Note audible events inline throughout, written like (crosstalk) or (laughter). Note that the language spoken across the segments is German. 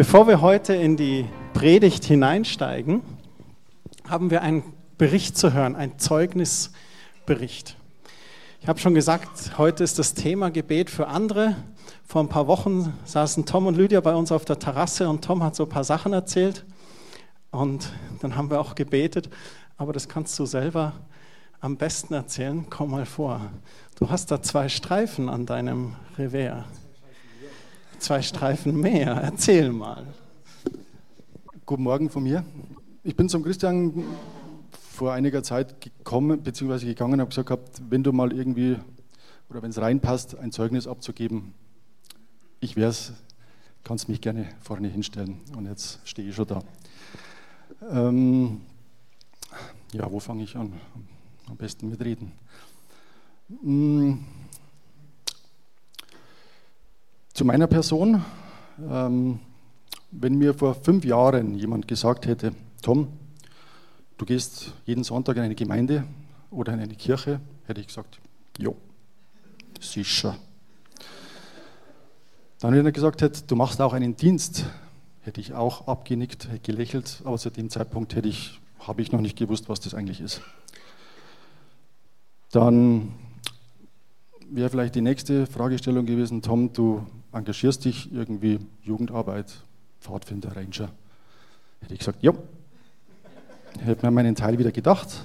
Bevor wir heute in die Predigt hineinsteigen, haben wir einen Bericht zu hören, einen Zeugnisbericht. Ich habe schon gesagt, heute ist das Thema Gebet für andere. Vor ein paar Wochen saßen Tom und Lydia bei uns auf der Terrasse und Tom hat so ein paar Sachen erzählt und dann haben wir auch gebetet. Aber das kannst du selber am besten erzählen. Komm mal vor. Du hast da zwei Streifen an deinem Revers zwei Streifen mehr. Erzähl mal. Guten Morgen von mir. Ich bin zum Christian vor einiger Zeit gekommen bzw. gegangen und habe gesagt, gehabt, wenn du mal irgendwie oder wenn es reinpasst, ein Zeugnis abzugeben, ich wäre es, kannst mich gerne vorne hinstellen. Und jetzt stehe ich schon da. Ähm, ja, wo fange ich an? Am besten mit Reden. Hm. Zu meiner Person. Ähm, wenn mir vor fünf Jahren jemand gesagt hätte, Tom, du gehst jeden Sonntag in eine Gemeinde oder in eine Kirche, hätte ich gesagt, jo, sicher. Dann, wenn er gesagt hätte, du machst auch einen Dienst, hätte ich auch abgenickt, hätte gelächelt, aber zu dem Zeitpunkt hätte ich, habe ich noch nicht gewusst, was das eigentlich ist. Dann wäre vielleicht die nächste Fragestellung gewesen, Tom, du engagierst dich irgendwie Jugendarbeit, Pfadfinder, Ranger. Hätte ich gesagt, ja. Hätte mir meinen Teil wieder gedacht.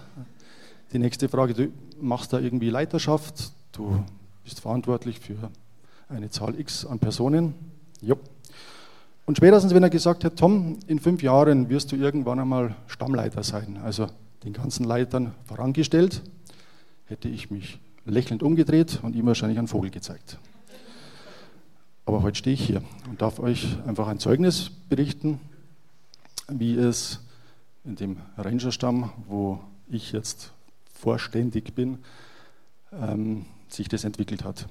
Die nächste Frage, du machst da irgendwie Leiterschaft, du bist verantwortlich für eine Zahl X an Personen. Ja. Und spätestens, wenn er gesagt hat, Tom, in fünf Jahren wirst du irgendwann einmal Stammleiter sein, also den ganzen Leitern vorangestellt, hätte ich mich lächelnd umgedreht und ihm wahrscheinlich einen Vogel gezeigt. Aber heute stehe ich hier und darf euch einfach ein Zeugnis berichten, wie es in dem Rangerstamm, wo ich jetzt vorständig bin, ähm, sich das entwickelt hat.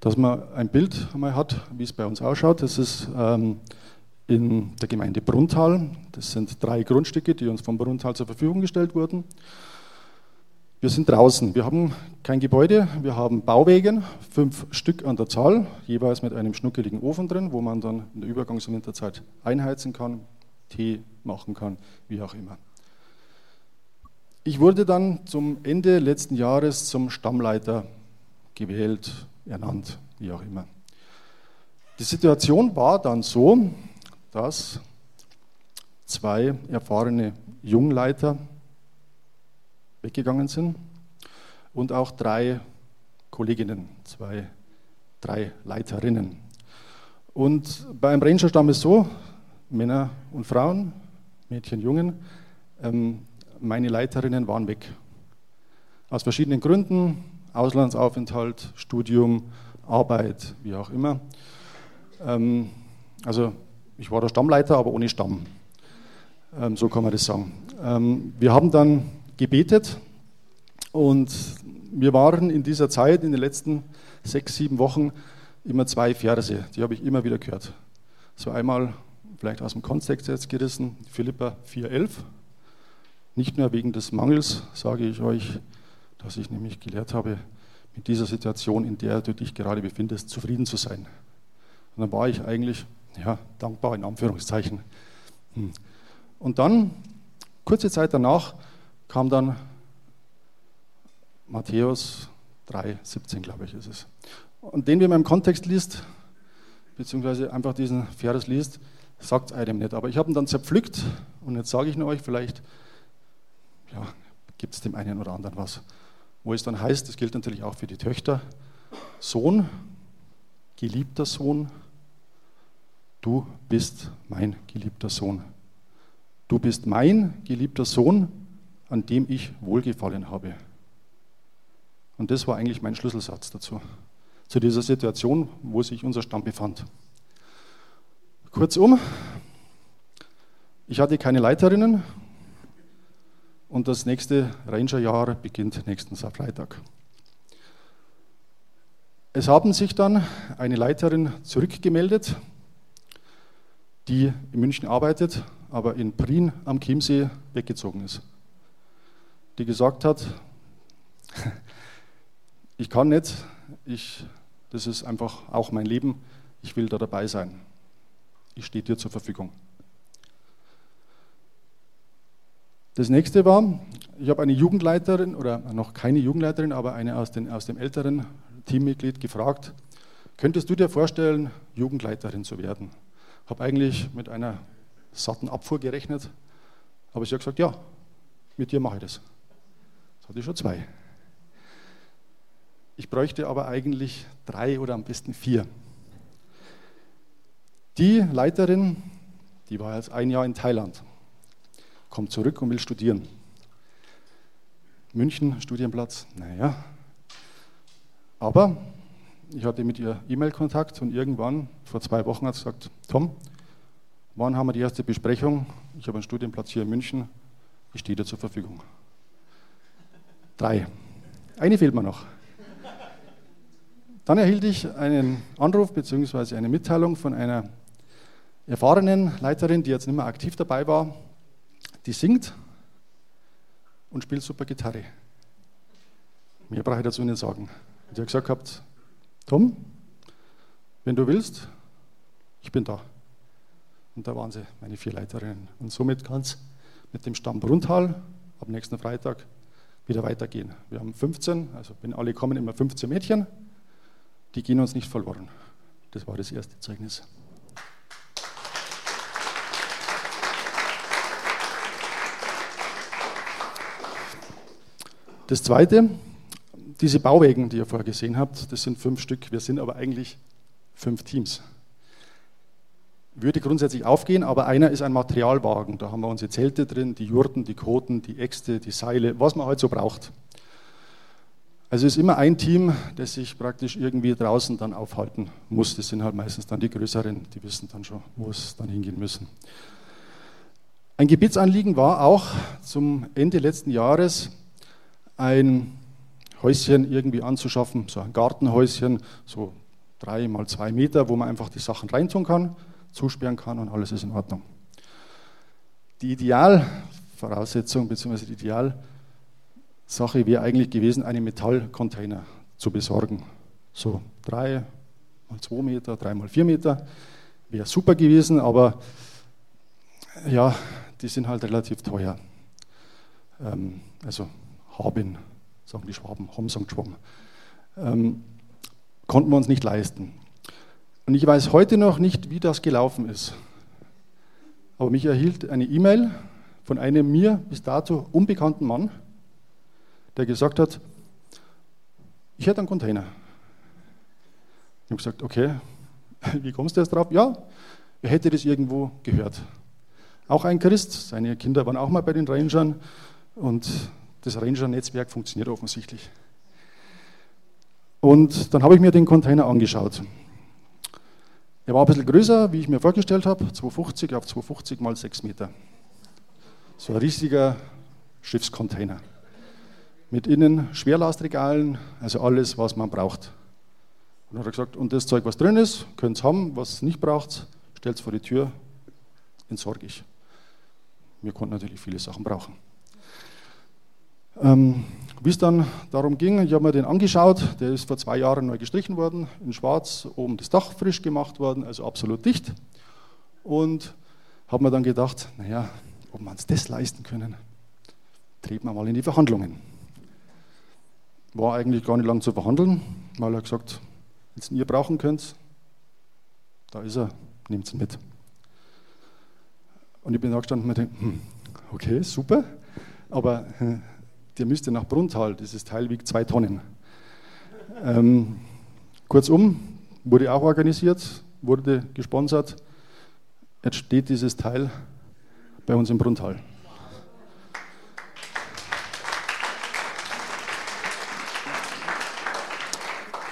Dass man ein Bild einmal hat, wie es bei uns ausschaut, das ist ähm, in der Gemeinde Bruntal. Das sind drei Grundstücke, die uns vom Bruntal zur Verfügung gestellt wurden. Wir sind draußen. Wir haben kein Gebäude, wir haben Bauwegen, fünf Stück an der Zahl, jeweils mit einem schnuckeligen Ofen drin, wo man dann in der Übergangs- und Winterzeit einheizen kann, Tee machen kann, wie auch immer. Ich wurde dann zum Ende letzten Jahres zum Stammleiter gewählt, ernannt, wie auch immer. Die Situation war dann so, dass zwei erfahrene Jungleiter weggegangen sind und auch drei Kolleginnen, zwei, drei Leiterinnen. Und beim Rangerstamm ist so, Männer und Frauen, Mädchen, Jungen, ähm, meine Leiterinnen waren weg. Aus verschiedenen Gründen, Auslandsaufenthalt, Studium, Arbeit, wie auch immer. Ähm, also ich war der Stammleiter, aber ohne Stamm. Ähm, so kann man das sagen. Ähm, wir haben dann gebetet und wir waren in dieser Zeit, in den letzten sechs, sieben Wochen, immer zwei Verse, die habe ich immer wieder gehört. So einmal vielleicht aus dem Kontext jetzt gerissen, Philippa 4,11. Nicht nur wegen des Mangels sage ich euch, dass ich nämlich gelehrt habe, mit dieser Situation, in der du dich gerade befindest, zufrieden zu sein. Und dann war ich eigentlich ja, dankbar in Anführungszeichen. Hm. Und dann, kurze Zeit danach, kam dann Matthäus 3, 17, glaube ich, ist es. Und den, wenn man im Kontext liest, beziehungsweise einfach diesen Vers liest, sagt es einem nicht. Aber ich habe ihn dann zerpflückt und jetzt sage ich nur euch, vielleicht ja, gibt es dem einen oder anderen was. Wo es dann heißt, das gilt natürlich auch für die Töchter, Sohn, geliebter Sohn, du bist mein geliebter Sohn. Du bist mein geliebter Sohn, an dem ich wohlgefallen habe. Und das war eigentlich mein Schlüsselsatz dazu, zu dieser Situation, wo sich unser Stamm befand. Kurzum, ich hatte keine Leiterinnen und das nächste Rangerjahr beginnt nächsten Freitag. Es haben sich dann eine Leiterin zurückgemeldet, die in München arbeitet, aber in Prien am Chiemsee weggezogen ist die gesagt hat, ich kann nicht, ich, das ist einfach auch mein Leben, ich will da dabei sein. ich stehe dir zur Verfügung. Das nächste war, ich habe eine Jugendleiterin oder noch keine Jugendleiterin, aber eine aus, den, aus dem älteren Teammitglied gefragt, könntest du dir vorstellen, Jugendleiterin zu werden? Habe eigentlich mit einer satten Abfuhr gerechnet, aber sie hat gesagt, ja, mit dir mache ich das. Hatte ich schon zwei. Ich bräuchte aber eigentlich drei oder am besten vier. Die Leiterin, die war jetzt ein Jahr in Thailand kommt zurück und will studieren. München, Studienplatz, naja. Aber ich hatte mit ihr E-Mail-Kontakt und irgendwann, vor zwei Wochen, hat sie gesagt, Tom, wann haben wir die erste Besprechung? Ich habe einen Studienplatz hier in München, ich stehe dir zur Verfügung. Drei. Eine fehlt mir noch. Dann erhielt ich einen Anruf bzw. eine Mitteilung von einer erfahrenen Leiterin, die jetzt nicht mehr aktiv dabei war, die singt und spielt super Gitarre. Mehr brauche ich dazu nicht sagen. Und sie hat gesagt gehabt, Tom, wenn du willst, ich bin da. Und da waren sie, meine vier Leiterinnen. Und somit kann es mit dem Stamm Bruntal ab nächsten Freitag wieder weitergehen. Wir haben 15, also wenn alle kommen, immer 15 Mädchen. Die gehen uns nicht verloren. Das war das erste Zeugnis. Das Zweite, diese Bauwägen, die ihr vorher gesehen habt, das sind fünf Stück. Wir sind aber eigentlich fünf Teams. Würde grundsätzlich aufgehen, aber einer ist ein Materialwagen. Da haben wir unsere Zelte drin, die Jurten, die Koten, die Äxte, die Seile, was man halt so braucht. Also es ist immer ein Team, das sich praktisch irgendwie draußen dann aufhalten muss. Das sind halt meistens dann die größeren, die wissen dann schon, wo es dann hingehen müssen. Ein Gebietsanliegen war auch zum Ende letzten Jahres, ein Häuschen irgendwie anzuschaffen, so ein Gartenhäuschen, so drei mal zwei Meter, wo man einfach die Sachen reintun kann, zusperren kann und alles ist in Ordnung. Die Idealvoraussetzung bzw. die Idealsache wäre eigentlich gewesen, einen Metallcontainer zu besorgen. So drei mal zwei Meter, drei mal vier Meter, wäre super gewesen, aber ja, die sind halt relativ teuer. Ähm, also haben, sagen die Schwaben, haben sagt Schwaben, ähm, konnten wir uns nicht leisten. Und ich weiß heute noch nicht, wie das gelaufen ist. Aber mich erhielt eine E-Mail von einem mir bis dato unbekannten Mann, der gesagt hat, ich hätte einen Container. Ich habe gesagt, okay, (laughs) wie kommst du jetzt drauf? Ja, er hätte das irgendwo gehört. Auch ein Christ, seine Kinder waren auch mal bei den Rangern und das Ranger-Netzwerk funktioniert offensichtlich. Und dann habe ich mir den Container angeschaut. Er war ein bisschen größer, wie ich mir vorgestellt habe, 250 auf 250 mal 6 Meter. So ein riesiger Schiffscontainer. Mit innen Schwerlastregalen, also alles, was man braucht. Und dann hat er gesagt, und das Zeug, was drin ist, könnt ihr haben, was nicht braucht, stellt es vor die Tür, entsorge ich. Wir konnten natürlich viele Sachen brauchen. Ähm, Wie es dann darum ging, ich habe mir den angeschaut, der ist vor zwei Jahren neu gestrichen worden, in schwarz, oben das Dach frisch gemacht worden, also absolut dicht. Und habe mir dann gedacht, naja, ob wir uns das leisten können, treten wir mal in die Verhandlungen. War eigentlich gar nicht lang zu verhandeln, weil er gesagt, wenn ihr brauchen könnt, da ist er, nehmt ihn mit. Und ich bin da gestanden und mir gedacht, hm, okay, super, aber äh, der müsste nach Bruntal, dieses Teil wiegt zwei Tonnen. Ähm, kurzum, wurde auch organisiert, wurde gesponsert. Jetzt steht dieses Teil bei uns im Bruntal.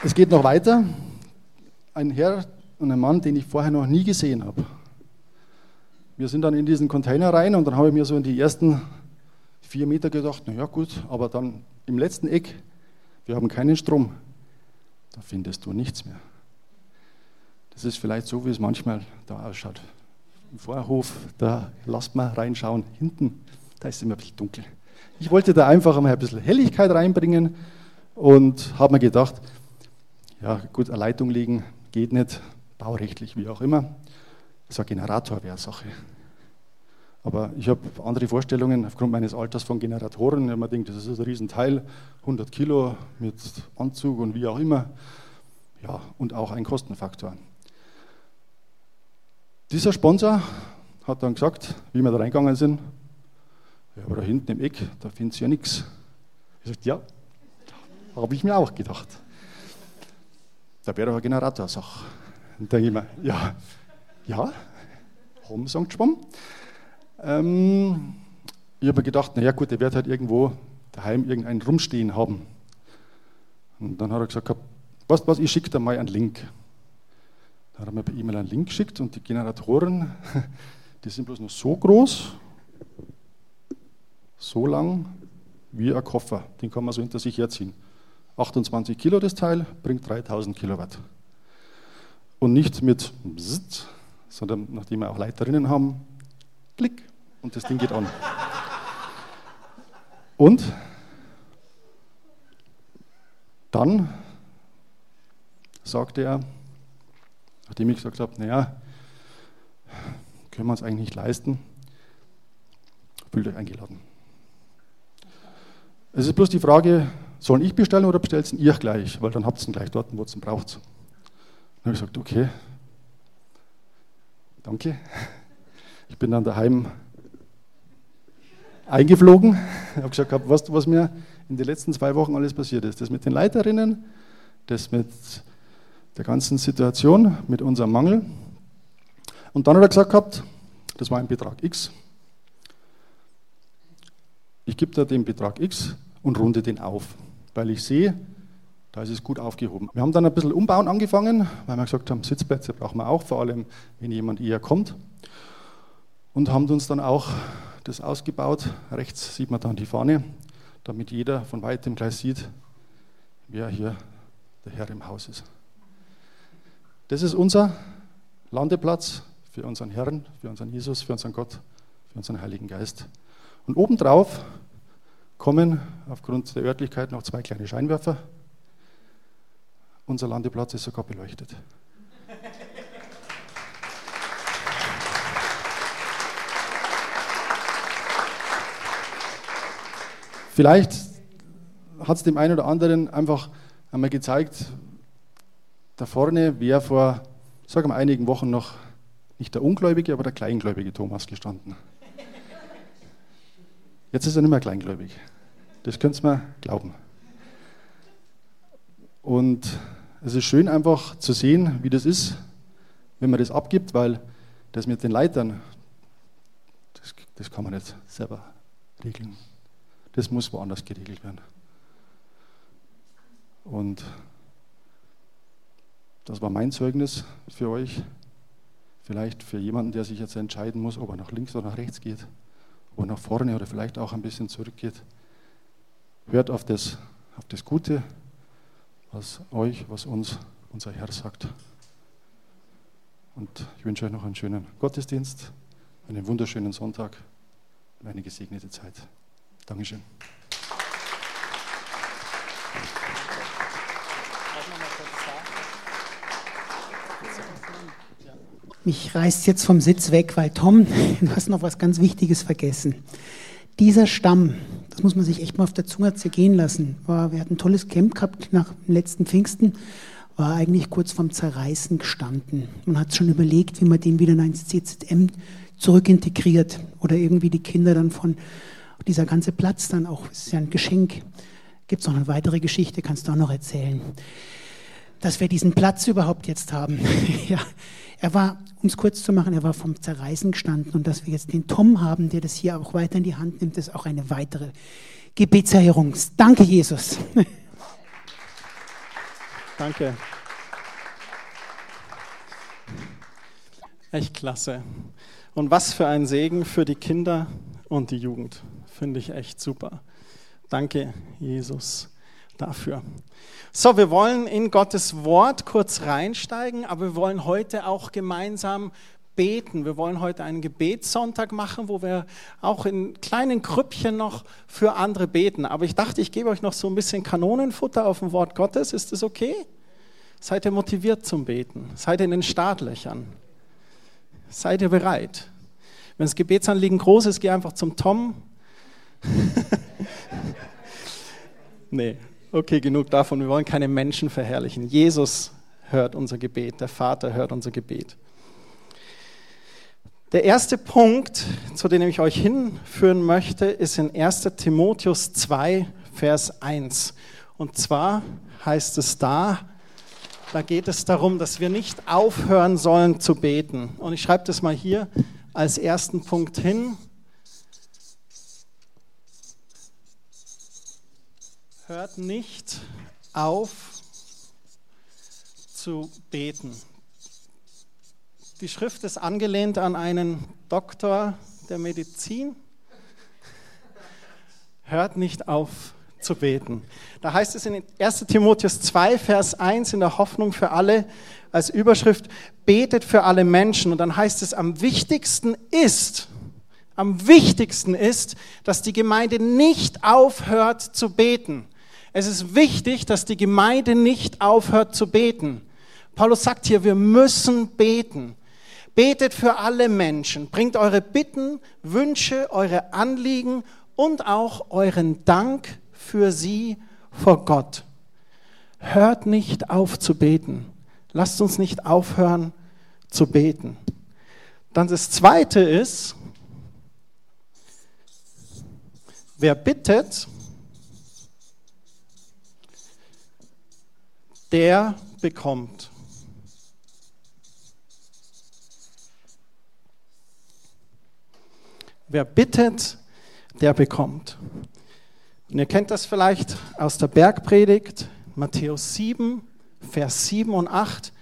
Es geht noch weiter. Ein Herr und ein Mann, den ich vorher noch nie gesehen habe. Wir sind dann in diesen Container rein und dann habe ich mir so in die ersten vier Meter gedacht, naja gut, aber dann im letzten Eck, wir haben keinen Strom, da findest du nichts mehr. Das ist vielleicht so, wie es manchmal da ausschaut. Im Vorhof, da lasst mal reinschauen, hinten, da ist es immer ein bisschen dunkel. Ich wollte da einfach mal ein bisschen Helligkeit reinbringen und habe mir gedacht, ja gut, eine Leitung legen geht nicht, baurechtlich wie auch immer. so ein Generator wäre Sache. Aber ich habe andere Vorstellungen aufgrund meines Alters von Generatoren. Habe mir gedacht, das ist ein Riesenteil, 100 Kilo mit Anzug und wie auch immer. Ja, und auch ein Kostenfaktor. Dieser Sponsor hat dann gesagt, wie wir da reingegangen sind, ja, aber da hinten im Eck, da findest du ja nichts. Ich sagte, ja, habe ich mir auch gedacht. Da wäre doch eine Generatorsache. Und denke ich mir, ja, ja, haben sie angeschwommen. Ähm, ich habe gedacht, naja gut, der wird halt irgendwo daheim irgendeinen rumstehen haben. Und dann hat er gesagt, was, was ich schicke da mal einen Link. Dann hat er mir per E-Mail einen Link geschickt und die Generatoren, (laughs) die sind bloß noch so groß, so lang wie ein Koffer. Den kann man so hinter sich herziehen. 28 Kilo das Teil, bringt 3000 Kilowatt. Und nicht mit sondern nachdem wir auch Leiterinnen haben, klick und das Ding geht an. Und dann sagte er, nachdem ich gesagt habe, naja, können wir uns eigentlich nicht leisten, fühlt euch eingeladen. Es ist bloß die Frage, sollen ich bestellen oder bestellt ihr gleich? Weil dann habt ihr ihn gleich dort, wo ihr ihn braucht. Dann habe ich gesagt, okay, danke. Ich bin dann daheim eingeflogen. Ich habe gesagt, weißt du, was mir in den letzten zwei Wochen alles passiert ist? Das mit den Leiterinnen, das mit der ganzen Situation, mit unserem Mangel. Und dann hat er gesagt gehabt, das war ein Betrag X. Ich gebe da den Betrag X und runde den auf, weil ich sehe, da ist es gut aufgehoben. Wir haben dann ein bisschen umbauen angefangen, weil wir gesagt haben, Sitzplätze brauchen wir auch, vor allem wenn jemand eher kommt. Und haben uns dann auch das ausgebaut. Rechts sieht man dann die Fahne, damit jeder von weitem gleich sieht, wer hier der Herr im Haus ist. Das ist unser Landeplatz für unseren Herrn, für unseren Jesus, für unseren Gott, für unseren Heiligen Geist. Und obendrauf kommen aufgrund der Örtlichkeit noch zwei kleine Scheinwerfer. Unser Landeplatz ist sogar beleuchtet. Vielleicht hat es dem einen oder anderen einfach einmal gezeigt, da vorne wäre vor, sagen wir, einigen Wochen noch nicht der ungläubige, aber der kleingläubige Thomas gestanden. Jetzt ist er nicht mehr kleingläubig. Das könnt ihr mir glauben. Und es ist schön einfach zu sehen, wie das ist, wenn man das abgibt, weil das mit den Leitern, das, das kann man nicht selber regeln. Das muss woanders geregelt werden. Und das war mein Zeugnis für euch. Vielleicht für jemanden, der sich jetzt entscheiden muss, ob er nach links oder nach rechts geht, ob er nach vorne oder vielleicht auch ein bisschen zurückgeht. Hört auf das, auf das Gute, was euch, was uns unser Herr sagt. Und ich wünsche euch noch einen schönen Gottesdienst, einen wunderschönen Sonntag und eine gesegnete Zeit. Dankeschön. Mich reißt jetzt vom Sitz weg, weil Tom, (laughs) du hast noch was ganz Wichtiges vergessen. Dieser Stamm, das muss man sich echt mal auf der Zunge zergehen lassen. War, wir hatten ein tolles Camp gehabt nach dem letzten Pfingsten, war eigentlich kurz vorm Zerreißen gestanden. Man hat schon überlegt, wie man den wieder ins CZM zurückintegriert oder irgendwie die Kinder dann von dieser ganze Platz dann auch, ist ja ein Geschenk. Gibt es noch eine weitere Geschichte, kannst du auch noch erzählen. Dass wir diesen Platz überhaupt jetzt haben. (laughs) ja, er war, um es kurz zu machen, er war vom Zerreißen gestanden und dass wir jetzt den Tom haben, der das hier auch weiter in die Hand nimmt, ist auch eine weitere Gebetserhörung. Danke, Jesus. (laughs) Danke. Echt klasse. Und was für ein Segen für die Kinder und die Jugend. Finde ich echt super. Danke, Jesus, dafür. So, wir wollen in Gottes Wort kurz reinsteigen, aber wir wollen heute auch gemeinsam beten. Wir wollen heute einen Gebetssonntag machen, wo wir auch in kleinen Krüppchen noch für andere beten. Aber ich dachte, ich gebe euch noch so ein bisschen Kanonenfutter auf dem Wort Gottes. Ist das okay? Seid ihr motiviert zum Beten? Seid ihr in den Startlöchern? Seid ihr bereit? Wenn das Gebetsanliegen groß ist, geh einfach zum Tom. (laughs) nee, okay, genug davon. Wir wollen keine Menschen verherrlichen. Jesus hört unser Gebet, der Vater hört unser Gebet. Der erste Punkt, zu dem ich euch hinführen möchte, ist in 1 Timotheus 2, Vers 1. Und zwar heißt es da, da geht es darum, dass wir nicht aufhören sollen zu beten. Und ich schreibe das mal hier als ersten Punkt hin. Hört nicht auf zu beten. Die Schrift ist angelehnt an einen Doktor der Medizin. Hört nicht auf zu beten. Da heißt es in 1 Timotheus 2, Vers 1 in der Hoffnung für alle als Überschrift, betet für alle Menschen. Und dann heißt es, am wichtigsten ist, am wichtigsten ist, dass die Gemeinde nicht aufhört zu beten. Es ist wichtig, dass die Gemeinde nicht aufhört zu beten. Paulus sagt hier, wir müssen beten. Betet für alle Menschen, bringt eure Bitten, Wünsche, eure Anliegen und auch euren Dank für sie vor Gott. Hört nicht auf zu beten. Lasst uns nicht aufhören zu beten. Dann das Zweite ist, wer bittet, der bekommt. Wer bittet, der bekommt. Und ihr kennt das vielleicht aus der Bergpredigt, Matthäus 7, Vers 7 und 8.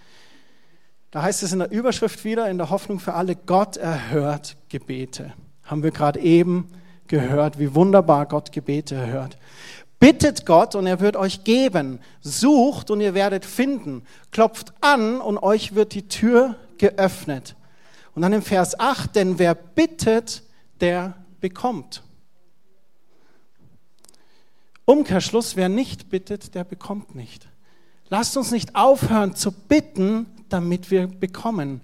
Da heißt es in der Überschrift wieder, in der Hoffnung für alle, Gott erhört Gebete. Haben wir gerade eben gehört, wie wunderbar Gott Gebete erhört. Bittet Gott und er wird euch geben. Sucht und ihr werdet finden. Klopft an und euch wird die Tür geöffnet. Und dann im Vers 8, denn wer bittet, der bekommt. Umkehrschluss, wer nicht bittet, der bekommt nicht. Lasst uns nicht aufhören zu bitten, damit wir bekommen.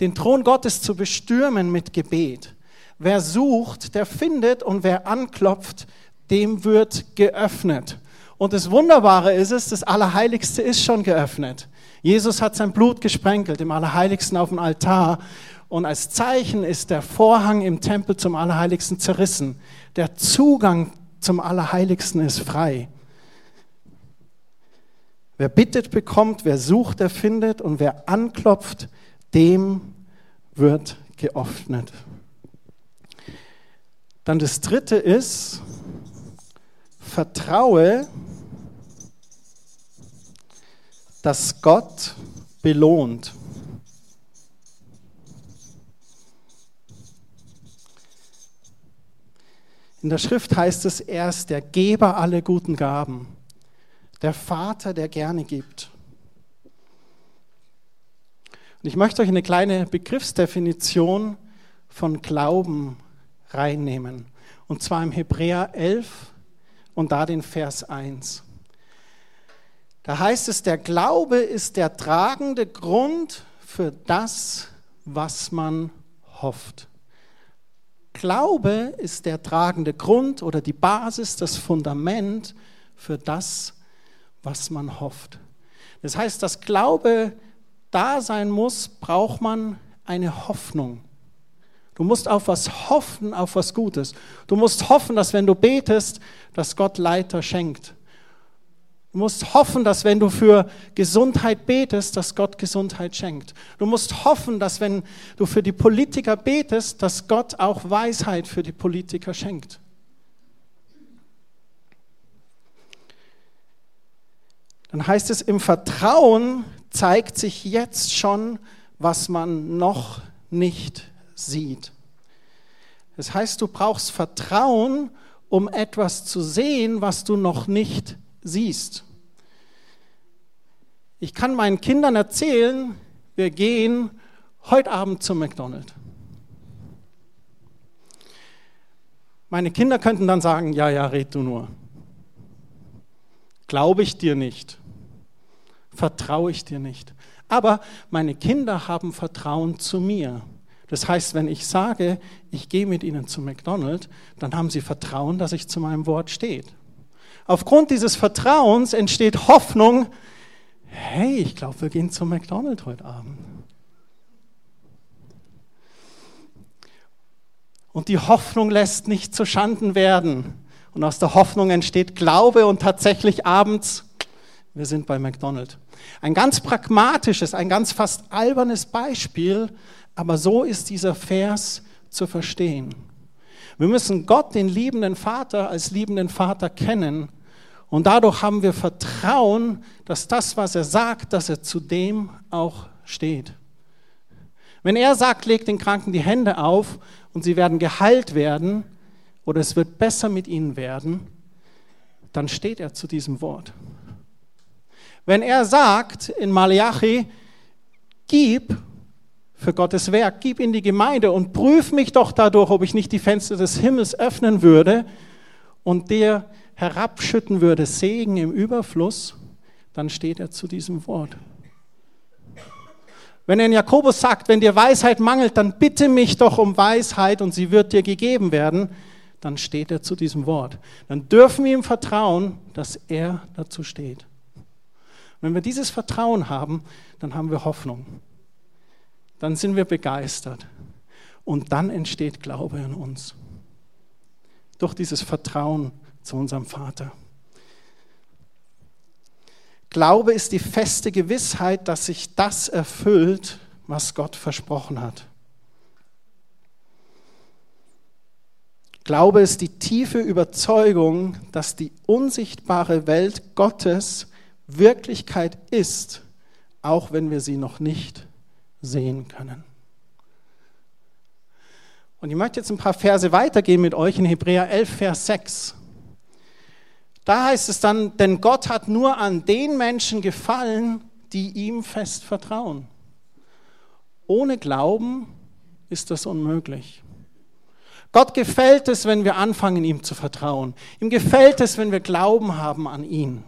Den Thron Gottes zu bestürmen mit Gebet. Wer sucht, der findet und wer anklopft, dem wird geöffnet. Und das Wunderbare ist es, das Allerheiligste ist schon geöffnet. Jesus hat sein Blut gesprenkelt im Allerheiligsten auf dem Altar und als Zeichen ist der Vorhang im Tempel zum Allerheiligsten zerrissen. Der Zugang zum Allerheiligsten ist frei. Wer bittet, bekommt, wer sucht, der findet und wer anklopft, dem wird geöffnet. Dann das dritte ist, vertraue, dass Gott belohnt. In der Schrift heißt es, er ist der Geber aller guten Gaben, der Vater, der gerne gibt. Und ich möchte euch eine kleine Begriffsdefinition von Glauben reinnehmen. Und zwar im Hebräer 11 und da den Vers 1. Da heißt es, der Glaube ist der tragende Grund für das, was man hofft. Glaube ist der tragende Grund oder die Basis, das Fundament für das, was man hofft. Das heißt, dass Glaube da sein muss, braucht man eine Hoffnung. Du musst auf was hoffen, auf was Gutes. Du musst hoffen, dass wenn du betest, dass Gott Leiter schenkt. Du musst hoffen, dass wenn du für Gesundheit betest, dass Gott Gesundheit schenkt. Du musst hoffen, dass wenn du für die Politiker betest, dass Gott auch Weisheit für die Politiker schenkt. Dann heißt es, im Vertrauen zeigt sich jetzt schon, was man noch nicht sieht. Das heißt, du brauchst Vertrauen, um etwas zu sehen, was du noch nicht siehst. Ich kann meinen Kindern erzählen, wir gehen heute Abend zum McDonald's. Meine Kinder könnten dann sagen, ja, ja, red du nur. Glaube ich dir nicht. Vertraue ich dir nicht. Aber meine Kinder haben Vertrauen zu mir. Das heißt, wenn ich sage, ich gehe mit Ihnen zu McDonald's, dann haben Sie Vertrauen, dass ich zu meinem Wort stehe. Aufgrund dieses Vertrauens entsteht Hoffnung, hey, ich glaube, wir gehen zu McDonald's heute Abend. Und die Hoffnung lässt nicht zu Schanden werden. Und aus der Hoffnung entsteht Glaube und tatsächlich abends, wir sind bei McDonald's. Ein ganz pragmatisches, ein ganz fast albernes Beispiel, aber so ist dieser Vers zu verstehen. Wir müssen Gott, den liebenden Vater, als liebenden Vater kennen und dadurch haben wir Vertrauen, dass das, was er sagt, dass er zu dem auch steht. Wenn er sagt, legt den Kranken die Hände auf und sie werden geheilt werden oder es wird besser mit ihnen werden, dann steht er zu diesem Wort. Wenn er sagt in Malachi, gib für Gottes Werk, gib in die Gemeinde und prüf mich doch dadurch, ob ich nicht die Fenster des Himmels öffnen würde und dir herabschütten würde Segen im Überfluss, dann steht er zu diesem Wort. Wenn er in Jakobus sagt, wenn dir Weisheit mangelt, dann bitte mich doch um Weisheit und sie wird dir gegeben werden, dann steht er zu diesem Wort. Dann dürfen wir ihm vertrauen, dass er dazu steht. Wenn wir dieses Vertrauen haben, dann haben wir Hoffnung. Dann sind wir begeistert. Und dann entsteht Glaube in uns. Durch dieses Vertrauen zu unserem Vater. Glaube ist die feste Gewissheit, dass sich das erfüllt, was Gott versprochen hat. Glaube ist die tiefe Überzeugung, dass die unsichtbare Welt Gottes Wirklichkeit ist, auch wenn wir sie noch nicht sehen können. Und ich möchte jetzt ein paar Verse weitergehen mit euch in Hebräer 11, Vers 6. Da heißt es dann, denn Gott hat nur an den Menschen gefallen, die ihm fest vertrauen. Ohne Glauben ist das unmöglich. Gott gefällt es, wenn wir anfangen, ihm zu vertrauen. Ihm gefällt es, wenn wir Glauben haben an ihn.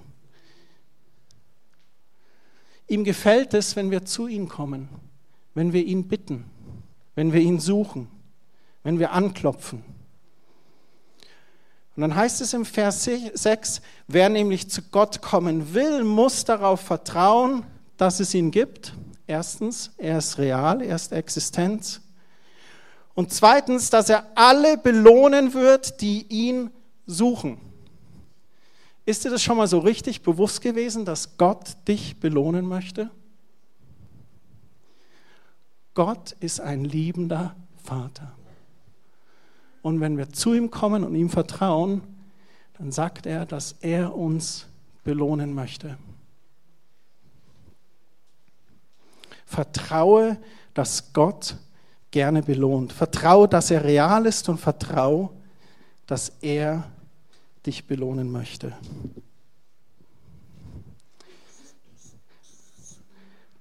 Ihm gefällt es, wenn wir zu ihm kommen, wenn wir ihn bitten, wenn wir ihn suchen, wenn wir anklopfen. Und dann heißt es im Vers 6, wer nämlich zu Gott kommen will, muss darauf vertrauen, dass es ihn gibt. Erstens, er ist real, er ist Existenz. Und zweitens, dass er alle belohnen wird, die ihn suchen. Ist dir das schon mal so richtig bewusst gewesen, dass Gott dich belohnen möchte? Gott ist ein liebender Vater. Und wenn wir zu ihm kommen und ihm vertrauen, dann sagt er, dass er uns belohnen möchte. Vertraue, dass Gott gerne belohnt. Vertraue, dass er real ist und vertraue, dass er dich belohnen möchte.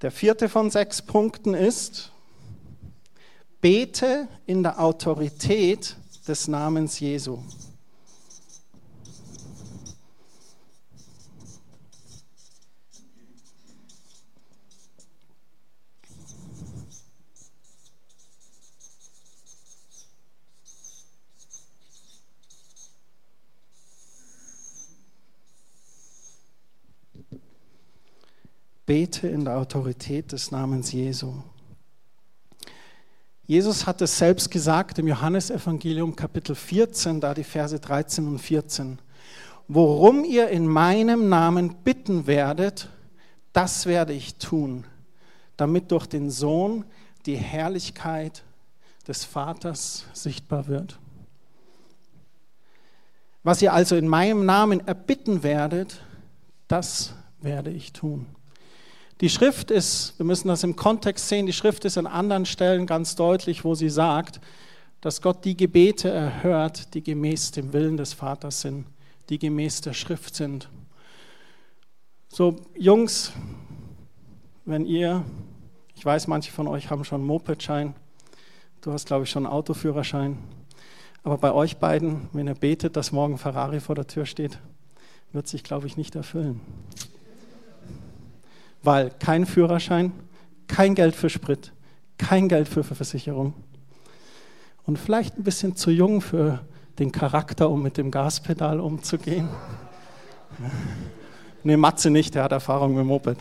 Der vierte von sechs Punkten ist, bete in der Autorität des Namens Jesu. Bete in der Autorität des Namens Jesu. Jesus hat es selbst gesagt im Johannesevangelium Kapitel 14, da die Verse 13 und 14. Worum ihr in meinem Namen bitten werdet, das werde ich tun, damit durch den Sohn die Herrlichkeit des Vaters sichtbar wird. Was ihr also in meinem Namen erbitten werdet, das werde ich tun. Die Schrift ist, wir müssen das im Kontext sehen, die Schrift ist an anderen Stellen ganz deutlich, wo sie sagt, dass Gott die Gebete erhört, die gemäß dem Willen des Vaters sind, die gemäß der Schrift sind. So, Jungs, wenn ihr, ich weiß, manche von euch haben schon einen Mopedschein, du hast, glaube ich, schon einen Autoführerschein, aber bei euch beiden, wenn ihr betet, dass morgen Ferrari vor der Tür steht, wird sich, glaube ich, nicht erfüllen weil kein Führerschein, kein Geld für Sprit, kein Geld für Versicherung und vielleicht ein bisschen zu jung für den Charakter, um mit dem Gaspedal umzugehen. (laughs) Nee, Matze nicht, der hat Erfahrung mit Moped.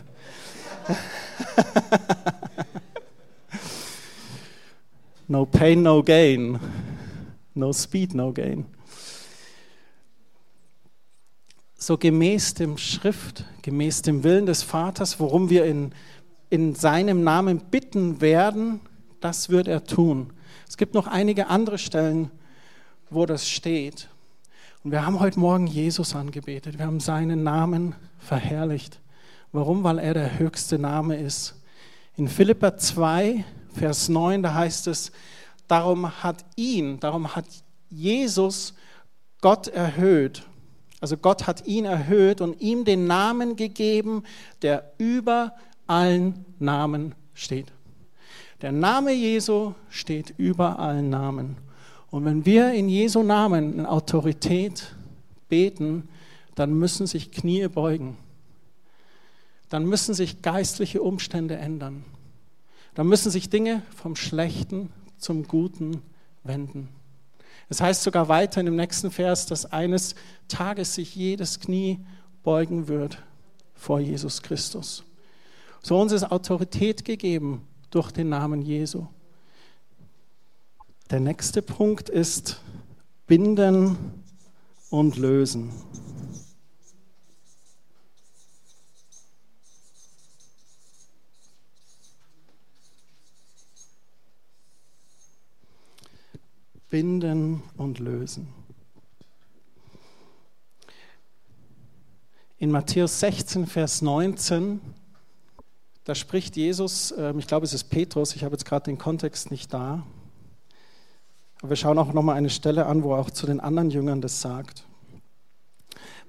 (laughs) no pain, no gain. No speed, no gain. So gemäß dem Schrift, gemäß dem Willen des Vaters, worum wir in, in seinem Namen bitten werden, das wird er tun. Es gibt noch einige andere Stellen, wo das steht. Und wir haben heute Morgen Jesus angebetet. Wir haben seinen Namen verherrlicht. Warum? Weil er der höchste Name ist. In Philippa 2, Vers 9, da heißt es, darum hat ihn, darum hat Jesus Gott erhöht. Also Gott hat ihn erhöht und ihm den Namen gegeben, der über allen Namen steht. Der Name Jesu steht über allen Namen. Und wenn wir in Jesu Namen in Autorität beten, dann müssen sich Knie beugen. Dann müssen sich geistliche Umstände ändern. Dann müssen sich Dinge vom Schlechten zum Guten wenden. Es heißt sogar weiter in dem nächsten Vers, dass eines Tages sich jedes Knie beugen wird vor Jesus Christus. So uns ist Autorität gegeben durch den Namen Jesu. Der nächste Punkt ist binden und lösen. Binden und lösen. In Matthäus 16, Vers 19, da spricht Jesus, ähm, ich glaube es ist Petrus, ich habe jetzt gerade den Kontext nicht da, aber wir schauen auch nochmal eine Stelle an, wo er auch zu den anderen Jüngern das sagt.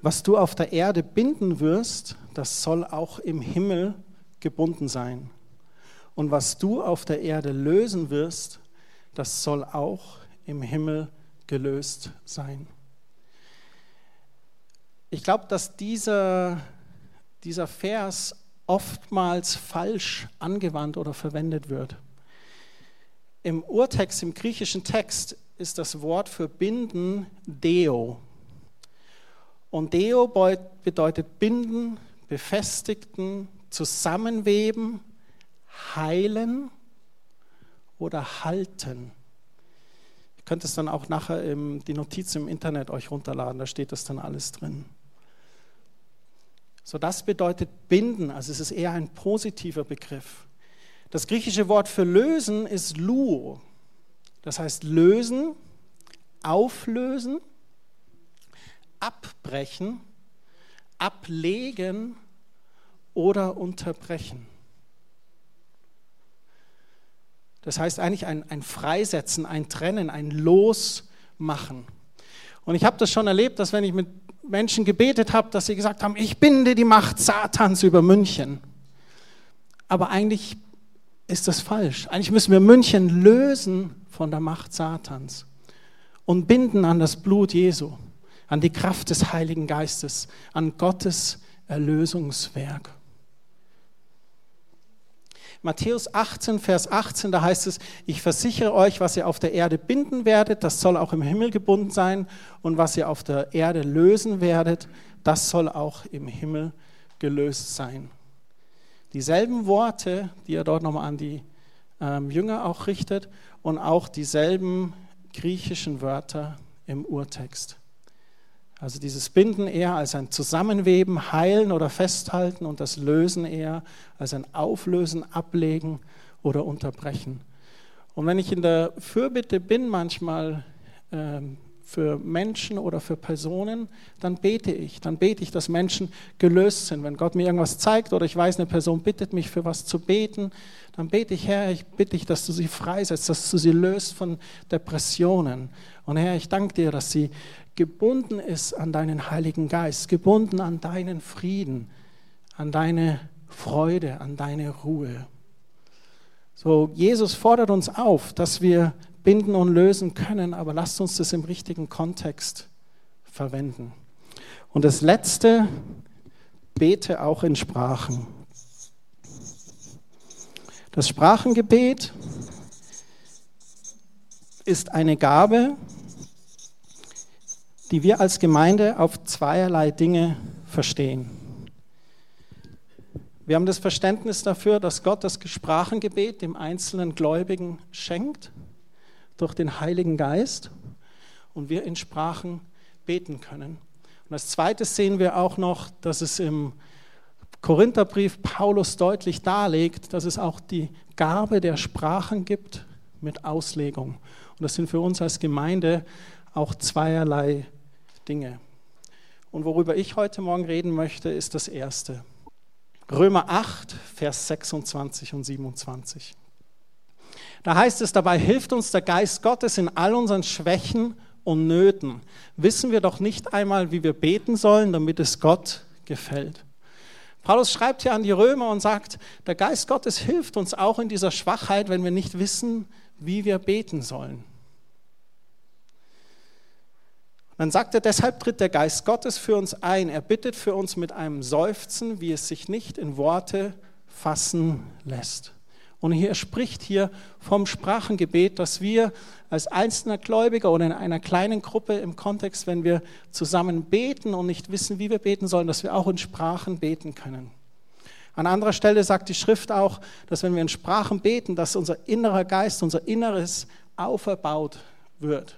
Was du auf der Erde binden wirst, das soll auch im Himmel gebunden sein. Und was du auf der Erde lösen wirst, das soll auch im Himmel gelöst sein. Ich glaube, dass dieser, dieser Vers oftmals falsch angewandt oder verwendet wird. Im Urtext, im griechischen Text, ist das Wort für binden Deo. Und Deo bedeutet binden, befestigten, zusammenweben, heilen oder halten. Könnt es dann auch nachher im, die Notiz im Internet euch runterladen, da steht das dann alles drin. So, das bedeutet binden, also es ist eher ein positiver Begriff. Das griechische Wort für lösen ist luo. Das heißt lösen, auflösen, abbrechen, ablegen oder unterbrechen. Das heißt eigentlich ein, ein Freisetzen, ein Trennen, ein Losmachen. Und ich habe das schon erlebt, dass wenn ich mit Menschen gebetet habe, dass sie gesagt haben, ich binde die Macht Satans über München. Aber eigentlich ist das falsch. Eigentlich müssen wir München lösen von der Macht Satans und binden an das Blut Jesu, an die Kraft des Heiligen Geistes, an Gottes Erlösungswerk. Matthäus 18, Vers 18, da heißt es, ich versichere euch, was ihr auf der Erde binden werdet, das soll auch im Himmel gebunden sein, und was ihr auf der Erde lösen werdet, das soll auch im Himmel gelöst sein. Dieselben Worte, die er dort nochmal an die ähm, Jünger auch richtet und auch dieselben griechischen Wörter im Urtext. Also dieses Binden eher als ein Zusammenweben, Heilen oder Festhalten und das Lösen eher als ein Auflösen, Ablegen oder Unterbrechen. Und wenn ich in der Fürbitte bin manchmal, ähm, für Menschen oder für Personen, dann bete ich. Dann bete ich, dass Menschen gelöst sind. Wenn Gott mir irgendwas zeigt oder ich weiß, eine Person bittet mich für was zu beten, dann bete ich, Herr, ich bitte dich, dass du sie freisetzt, dass du sie löst von Depressionen. Und Herr, ich danke dir, dass sie gebunden ist an deinen Heiligen Geist, gebunden an deinen Frieden, an deine Freude, an deine Ruhe. So, Jesus fordert uns auf, dass wir binden und lösen können, aber lasst uns das im richtigen Kontext verwenden. Und das Letzte, bete auch in Sprachen. Das Sprachengebet ist eine Gabe, die wir als Gemeinde auf zweierlei Dinge verstehen. Wir haben das Verständnis dafür, dass Gott das Sprachengebet dem einzelnen Gläubigen schenkt durch den Heiligen Geist und wir in Sprachen beten können. Und als zweites sehen wir auch noch, dass es im Korintherbrief Paulus deutlich darlegt, dass es auch die Gabe der Sprachen gibt mit Auslegung. Und das sind für uns als Gemeinde auch zweierlei Dinge. Und worüber ich heute Morgen reden möchte, ist das Erste. Römer 8, Vers 26 und 27. Da heißt es, dabei hilft uns der Geist Gottes in all unseren Schwächen und Nöten. Wissen wir doch nicht einmal, wie wir beten sollen, damit es Gott gefällt. Paulus schreibt hier an die Römer und sagt, der Geist Gottes hilft uns auch in dieser Schwachheit, wenn wir nicht wissen, wie wir beten sollen. Dann sagt er, deshalb tritt der Geist Gottes für uns ein. Er bittet für uns mit einem Seufzen, wie es sich nicht in Worte fassen lässt. Und hier spricht hier vom Sprachengebet, dass wir als einzelner Gläubiger oder in einer kleinen Gruppe im Kontext, wenn wir zusammen beten und nicht wissen, wie wir beten sollen, dass wir auch in Sprachen beten können. An anderer Stelle sagt die Schrift auch, dass wenn wir in Sprachen beten, dass unser innerer Geist, unser Inneres auferbaut wird.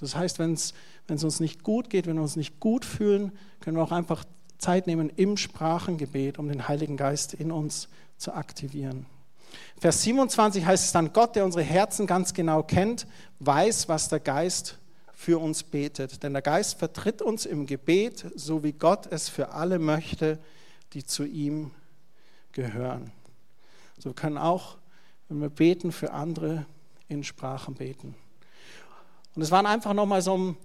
Das heißt, wenn es uns nicht gut geht, wenn wir uns nicht gut fühlen, können wir auch einfach Zeit nehmen im Sprachengebet, um den Heiligen Geist in uns zu aktivieren. Vers 27 heißt es dann, Gott, der unsere Herzen ganz genau kennt, weiß, was der Geist für uns betet. Denn der Geist vertritt uns im Gebet, so wie Gott es für alle möchte, die zu ihm gehören. So können auch, wenn wir beten, für andere in Sprachen beten. Und es waren einfach nochmal so ein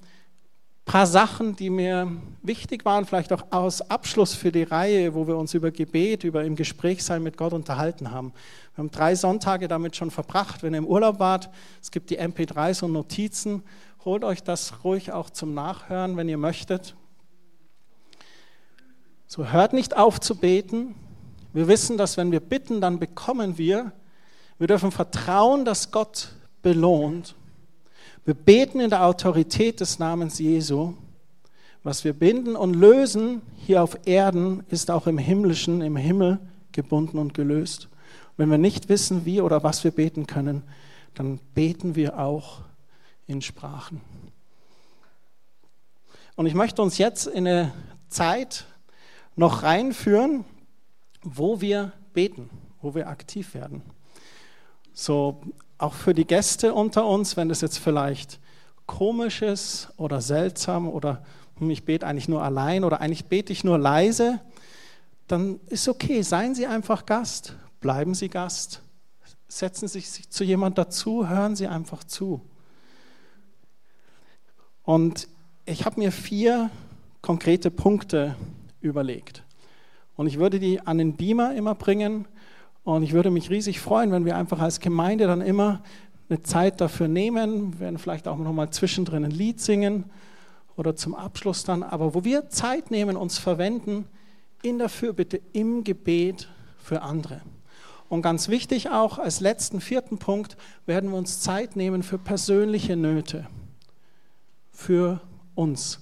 paar Sachen, die mir wichtig waren, vielleicht auch aus Abschluss für die Reihe, wo wir uns über Gebet, über im Gespräch sein mit Gott unterhalten haben. Wir haben drei Sonntage damit schon verbracht. Wenn ihr im Urlaub wart, es gibt die MP3s und Notizen. Holt euch das ruhig auch zum Nachhören, wenn ihr möchtet. So hört nicht auf zu beten. Wir wissen, dass wenn wir bitten, dann bekommen wir. Wir dürfen vertrauen, dass Gott belohnt. Wir beten in der Autorität des Namens Jesu. Was wir binden und lösen hier auf Erden, ist auch im Himmlischen, im Himmel gebunden und gelöst. wenn wir nicht wissen, wie oder was wir beten können, dann beten wir auch in Sprachen. Und ich möchte uns jetzt in eine Zeit noch reinführen, wo wir beten, wo wir aktiv werden. So auch für die Gäste unter uns, wenn das jetzt vielleicht komisch ist oder seltsam oder hm, ich bete eigentlich nur allein oder eigentlich bete ich nur leise, dann ist okay, seien Sie einfach Gast, bleiben Sie Gast, setzen Sie sich zu jemand dazu, hören Sie einfach zu. Und ich habe mir vier konkrete Punkte überlegt. Und ich würde die an den Beamer immer bringen und ich würde mich riesig freuen, wenn wir einfach als Gemeinde dann immer eine Zeit dafür nehmen. Wir werden vielleicht auch nochmal zwischendrin ein Lied singen oder zum Abschluss dann. Aber wo wir Zeit nehmen, uns verwenden in der Fürbitte, im Gebet für andere. Und ganz wichtig auch als letzten vierten Punkt werden wir uns Zeit nehmen für persönliche Nöte, für uns.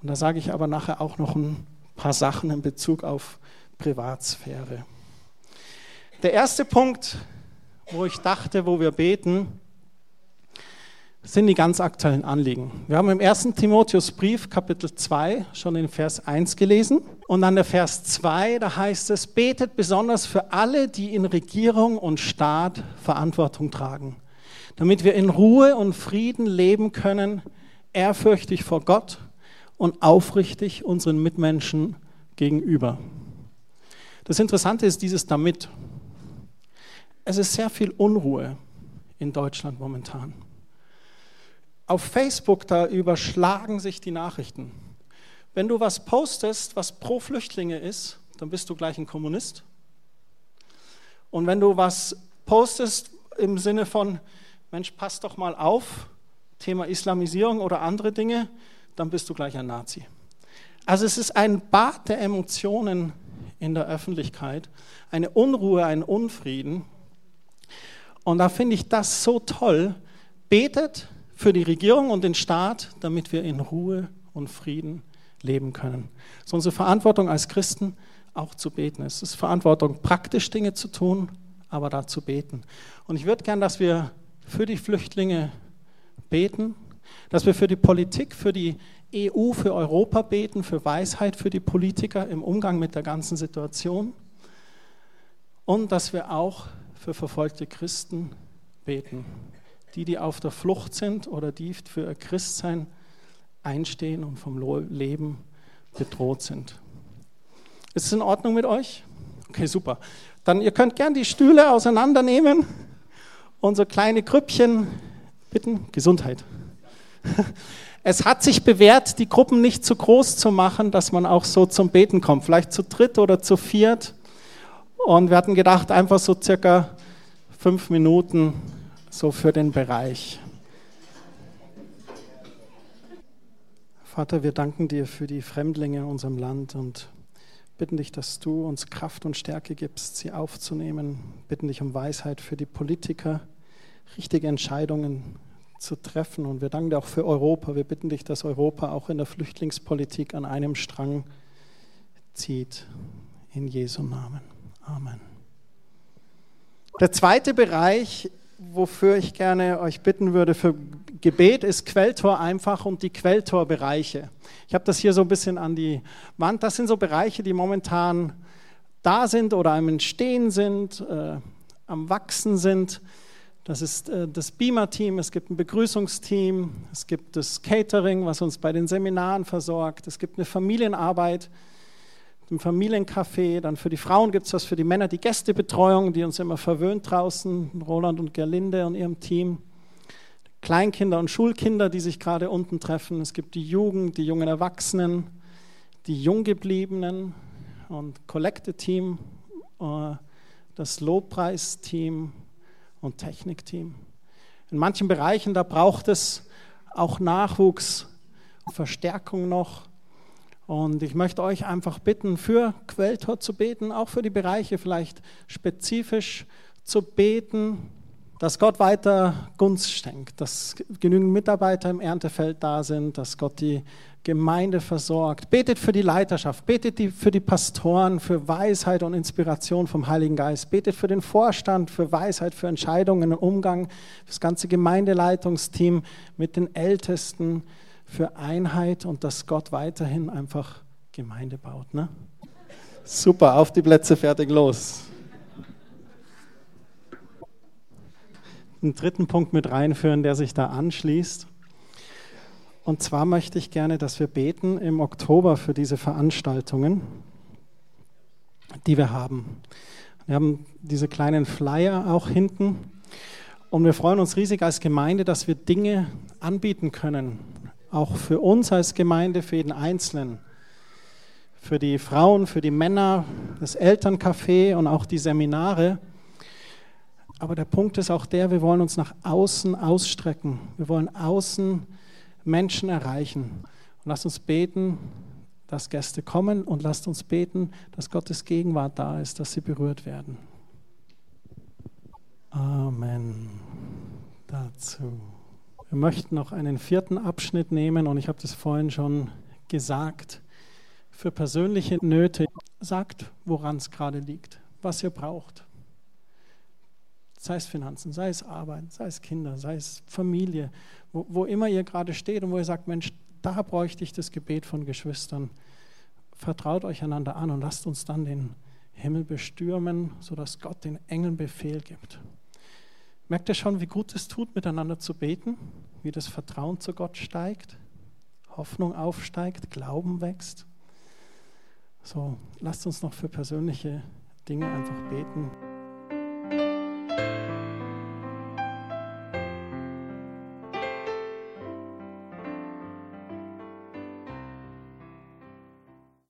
Und da sage ich aber nachher auch noch ein paar Sachen in Bezug auf Privatsphäre. Der erste Punkt, wo ich dachte, wo wir beten, sind die ganz aktuellen Anliegen. Wir haben im 1. Timotheusbrief, Kapitel 2, schon den Vers 1 gelesen. Und dann der Vers 2, da heißt es, betet besonders für alle, die in Regierung und Staat Verantwortung tragen, damit wir in Ruhe und Frieden leben können, ehrfürchtig vor Gott und aufrichtig unseren Mitmenschen gegenüber. Das Interessante ist dieses damit. Es ist sehr viel Unruhe in Deutschland momentan. Auf Facebook, da überschlagen sich die Nachrichten. Wenn du was postest, was pro Flüchtlinge ist, dann bist du gleich ein Kommunist. Und wenn du was postest im Sinne von, Mensch, pass doch mal auf, Thema Islamisierung oder andere Dinge, dann bist du gleich ein Nazi. Also es ist ein Bad der Emotionen in der Öffentlichkeit, eine Unruhe, ein Unfrieden. Und da finde ich das so toll, betet für die Regierung und den Staat, damit wir in Ruhe und Frieden leben können. Es ist unsere Verantwortung als Christen, auch zu beten. Es ist Verantwortung, praktisch Dinge zu tun, aber da zu beten. Und ich würde gern, dass wir für die Flüchtlinge beten, dass wir für die Politik, für die EU, für Europa beten, für Weisheit für die Politiker im Umgang mit der ganzen Situation und dass wir auch für verfolgte Christen beten, die, die auf der Flucht sind oder die für ihr Christsein einstehen und vom Leben bedroht sind. Ist es in Ordnung mit euch? Okay, super. Dann ihr könnt gern die Stühle auseinandernehmen so kleine Grüppchen bitten. Gesundheit. (laughs) Es hat sich bewährt, die Gruppen nicht zu groß zu machen, dass man auch so zum Beten kommt. Vielleicht zu dritt oder zu viert. Und wir hatten gedacht, einfach so circa fünf Minuten so für den Bereich. Vater, wir danken dir für die Fremdlinge in unserem Land und bitten dich, dass du uns Kraft und Stärke gibst, sie aufzunehmen. Bitten dich um Weisheit für die Politiker, richtige Entscheidungen zu treffen. Und wir danken dir auch für Europa. Wir bitten dich, dass Europa auch in der Flüchtlingspolitik an einem Strang zieht. In Jesu Namen. Amen. Der zweite Bereich, wofür ich gerne euch bitten würde für Gebet, ist Quelltor einfach und die Quelltorbereiche. Ich habe das hier so ein bisschen an die Wand. Das sind so Bereiche, die momentan da sind oder am Entstehen sind, äh, am Wachsen sind. Das ist äh, das Beamer-Team, es gibt ein Begrüßungsteam, es gibt das Catering, was uns bei den Seminaren versorgt, es gibt eine Familienarbeit, ein Familiencafé, dann für die Frauen gibt es was für die Männer, die Gästebetreuung, die uns immer verwöhnt draußen, Roland und Gerlinde und ihrem Team. Kleinkinder und Schulkinder, die sich gerade unten treffen. Es gibt die Jugend, die jungen Erwachsenen, die Junggebliebenen und Kollekte-Team, äh, das Lobpreisteam und Technikteam. In manchen Bereichen, da braucht es auch Nachwuchs, Verstärkung noch. Und ich möchte euch einfach bitten, für Quelltor zu beten, auch für die Bereiche vielleicht spezifisch zu beten, dass Gott weiter Gunst schenkt, dass genügend Mitarbeiter im Erntefeld da sind, dass Gott die Gemeinde versorgt. Betet für die Leiterschaft, betet für die Pastoren, für Weisheit und Inspiration vom Heiligen Geist. Betet für den Vorstand, für Weisheit, für Entscheidungen und Umgang, für das ganze Gemeindeleitungsteam mit den Ältesten, für Einheit und dass Gott weiterhin einfach Gemeinde baut. Ne? Super, auf die Plätze, fertig, los. Einen dritten Punkt mit reinführen, der sich da anschließt. Und zwar möchte ich gerne, dass wir beten im Oktober für diese Veranstaltungen, die wir haben. Wir haben diese kleinen Flyer auch hinten. Und wir freuen uns riesig als Gemeinde, dass wir Dinge anbieten können. Auch für uns als Gemeinde, für jeden Einzelnen. Für die Frauen, für die Männer, das Elterncafé und auch die Seminare. Aber der Punkt ist auch der, wir wollen uns nach außen ausstrecken. Wir wollen außen Menschen erreichen. Und lasst uns beten, dass Gäste kommen und lasst uns beten, dass Gottes Gegenwart da ist, dass sie berührt werden. Amen. Dazu. Wir möchten noch einen vierten Abschnitt nehmen und ich habe das vorhin schon gesagt. Für persönliche Nöte sagt, woran es gerade liegt, was ihr braucht. Sei es Finanzen, sei es Arbeit, sei es Kinder, sei es Familie, wo, wo immer ihr gerade steht und wo ihr sagt, Mensch, da bräuchte ich das Gebet von Geschwistern. Vertraut euch einander an und lasst uns dann den Himmel bestürmen, sodass Gott den Engeln Befehl gibt. Merkt ihr schon, wie gut es tut, miteinander zu beten? Wie das Vertrauen zu Gott steigt, Hoffnung aufsteigt, Glauben wächst? So, lasst uns noch für persönliche Dinge einfach beten.